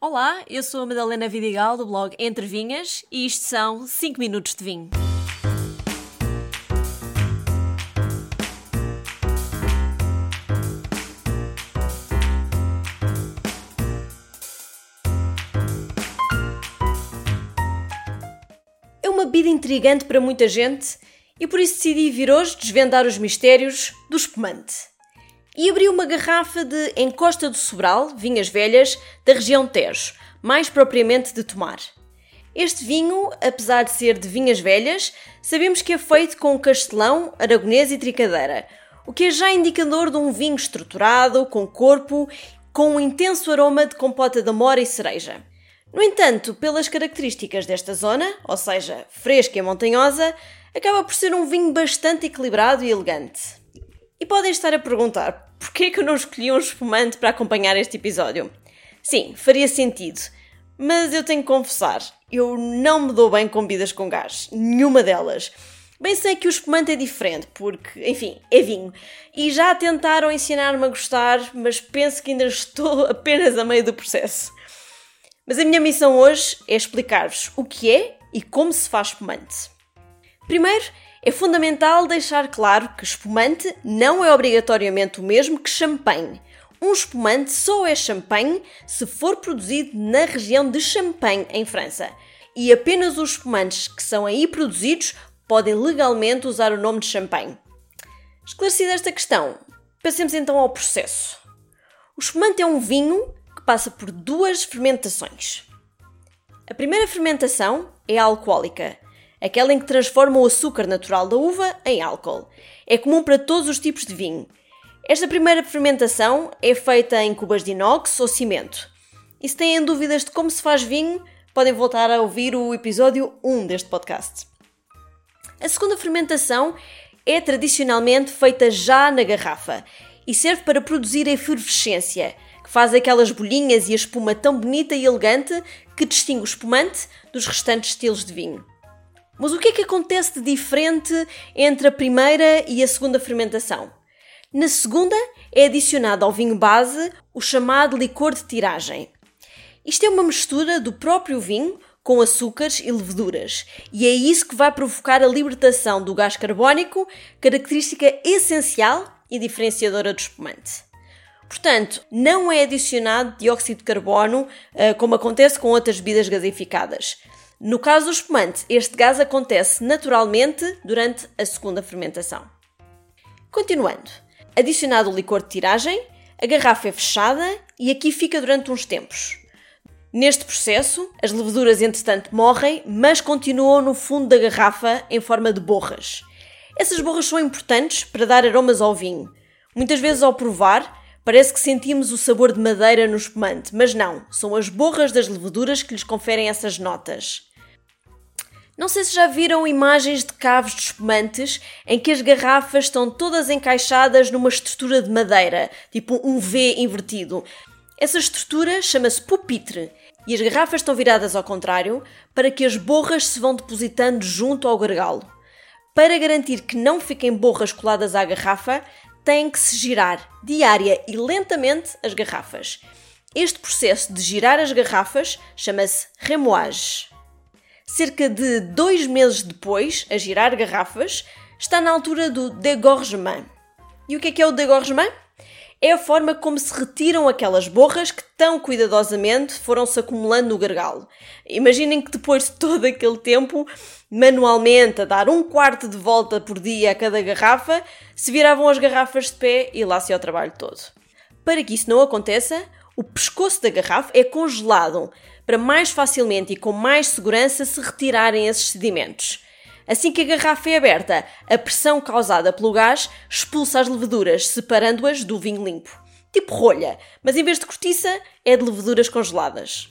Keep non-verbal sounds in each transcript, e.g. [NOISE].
Olá, eu sou a Madalena Vidigal do blog Entre Vinhas e isto são 5 minutos de vinho. É uma bebida intrigante para muita gente e por isso decidi vir hoje desvendar os mistérios do espumante e abriu uma garrafa de Encosta do Sobral, vinhas velhas, da região Tejo, mais propriamente de Tomar. Este vinho, apesar de ser de vinhas velhas, sabemos que é feito com castelão, aragonês e tricadeira, o que é já indicador de um vinho estruturado, com corpo, com um intenso aroma de compota de amora e cereja. No entanto, pelas características desta zona, ou seja, fresca e montanhosa, acaba por ser um vinho bastante equilibrado e elegante. E podem estar a perguntar porquê que eu não escolhi um espumante para acompanhar este episódio? Sim, faria sentido, mas eu tenho que confessar, eu não me dou bem com bebidas com gás, nenhuma delas. Bem sei que o espumante é diferente, porque, enfim, é vinho. E já tentaram ensinar-me a gostar, mas penso que ainda estou [LAUGHS] apenas a meio do processo. Mas a minha missão hoje é explicar-vos o que é e como se faz espumante. Primeiro, é fundamental deixar claro que espumante não é obrigatoriamente o mesmo que champanhe. Um espumante só é champanhe se for produzido na região de Champagne, em França. E apenas os espumantes que são aí produzidos podem legalmente usar o nome de champanhe. Esclarecida esta questão, passemos então ao processo. O espumante é um vinho que passa por duas fermentações. A primeira fermentação é a alcoólica aquela em que transforma o açúcar natural da uva em álcool. É comum para todos os tipos de vinho. Esta primeira fermentação é feita em cubas de inox ou cimento. E se têm dúvidas de como se faz vinho, podem voltar a ouvir o episódio 1 deste podcast. A segunda fermentação é tradicionalmente feita já na garrafa e serve para produzir a efervescência, que faz aquelas bolhinhas e a espuma tão bonita e elegante que distingue o espumante dos restantes estilos de vinho. Mas o que é que acontece de diferente entre a primeira e a segunda fermentação? Na segunda é adicionado ao vinho base o chamado licor de tiragem. Isto é uma mistura do próprio vinho com açúcares e leveduras, e é isso que vai provocar a libertação do gás carbónico, característica essencial e diferenciadora do espumante. Portanto, não é adicionado dióxido de carbono, eh, como acontece com outras bebidas gasificadas. No caso do espumante, este gás acontece naturalmente durante a segunda fermentação. Continuando, adicionado o licor de tiragem, a garrafa é fechada e aqui fica durante uns tempos. Neste processo, as leveduras entretanto morrem, mas continuam no fundo da garrafa em forma de borras. Essas borras são importantes para dar aromas ao vinho. Muitas vezes ao provar, parece que sentimos o sabor de madeira no espumante, mas não, são as borras das leveduras que lhes conferem essas notas. Não sei se já viram imagens de cavos de espumantes em que as garrafas estão todas encaixadas numa estrutura de madeira, tipo um V invertido. Essa estrutura chama-se pupitre e as garrafas estão viradas ao contrário para que as borras se vão depositando junto ao gargalo. Para garantir que não fiquem borras coladas à garrafa, tem que se girar diária e lentamente as garrafas. Este processo de girar as garrafas chama-se remoage cerca de dois meses depois, a girar garrafas, está na altura do dégorgement. E o que é que é o dégorgement? É a forma como se retiram aquelas borras que tão cuidadosamente foram-se acumulando no gargalo. Imaginem que depois de todo aquele tempo, manualmente a dar um quarto de volta por dia a cada garrafa, se viravam as garrafas de pé e lá se ia o trabalho todo. Para que isso não aconteça, o pescoço da garrafa é congelado para mais facilmente e com mais segurança se retirarem esses sedimentos. Assim que a garrafa é aberta, a pressão causada pelo gás expulsa as leveduras, separando-as do vinho limpo. Tipo rolha, mas em vez de cortiça, é de leveduras congeladas.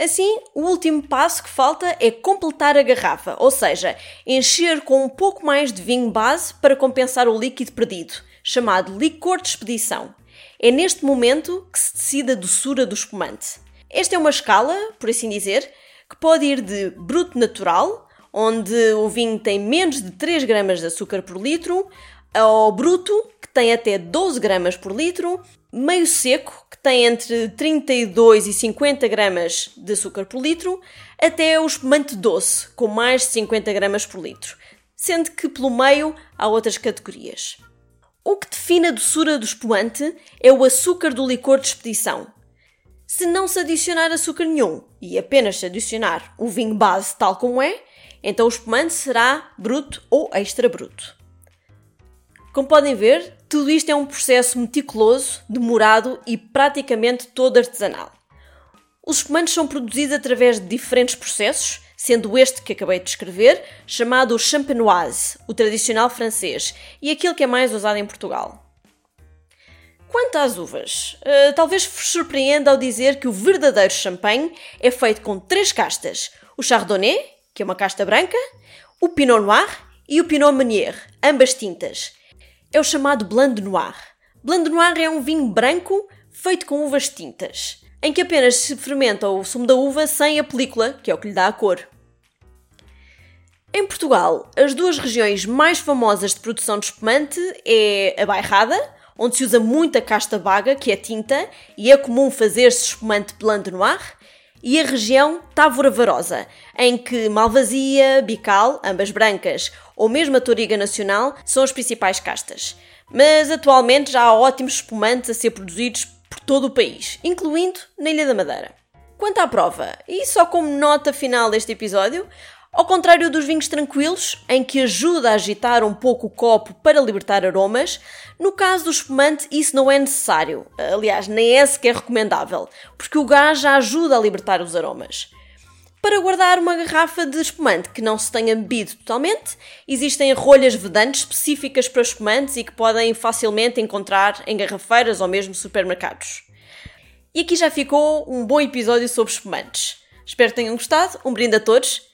Assim, o último passo que falta é completar a garrafa, ou seja, encher com um pouco mais de vinho base para compensar o líquido perdido, chamado licor de expedição. É neste momento que se decide a doçura do espumante. Esta é uma escala, por assim dizer, que pode ir de bruto natural, onde o vinho tem menos de 3 gramas de açúcar por litro, ao bruto, que tem até 12 gramas por litro, meio seco, que tem entre 32 e 50 gramas de açúcar por litro, até o espumante doce, com mais de 50 gramas por litro, sendo que pelo meio há outras categorias. O que define a doçura do espumante é o açúcar do licor de expedição. Se não se adicionar açúcar nenhum e apenas se adicionar o vinho base tal como é, então o espumante será bruto ou extra bruto. Como podem ver, tudo isto é um processo meticuloso, demorado e praticamente todo artesanal. Os espumantes são produzidos através de diferentes processos, sendo este que acabei de descrever chamado champenoise, o tradicional francês, e aquele que é mais usado em Portugal. Quanto às uvas, uh, talvez vos surpreenda ao dizer que o verdadeiro champanhe é feito com três castas: o Chardonnay, que é uma casta branca, o Pinot Noir e o Pinot Meunier, ambas tintas é o chamado Blanc de Noir. Blanc de Noir é um vinho branco feito com uvas tintas, em que apenas se fermenta o sumo da uva sem a película, que é o que lhe dá a cor. Em Portugal, as duas regiões mais famosas de produção de espumante é a Bairrada, onde se usa muita casta baga, que é tinta, e é comum fazer-se espumante Blanc de Noir, e a região Távora Varosa, em que Malvasia, Bical, ambas brancas, ou mesmo a Toriga Nacional são as principais castas. Mas atualmente já há ótimos espumantes a ser produzidos por todo o país, incluindo na Ilha da Madeira. Quanto à prova, e só como nota final deste episódio, ao contrário dos vinhos tranquilos, em que ajuda a agitar um pouco o copo para libertar aromas, no caso do espumante isso não é necessário. Aliás, nem é sequer recomendável, porque o gás já ajuda a libertar os aromas. Para guardar uma garrafa de espumante que não se tenha bebido totalmente, existem rolhas vedantes específicas para espumantes e que podem facilmente encontrar em garrafeiras ou mesmo supermercados. E aqui já ficou um bom episódio sobre espumantes. Espero que tenham gostado. Um brinde a todos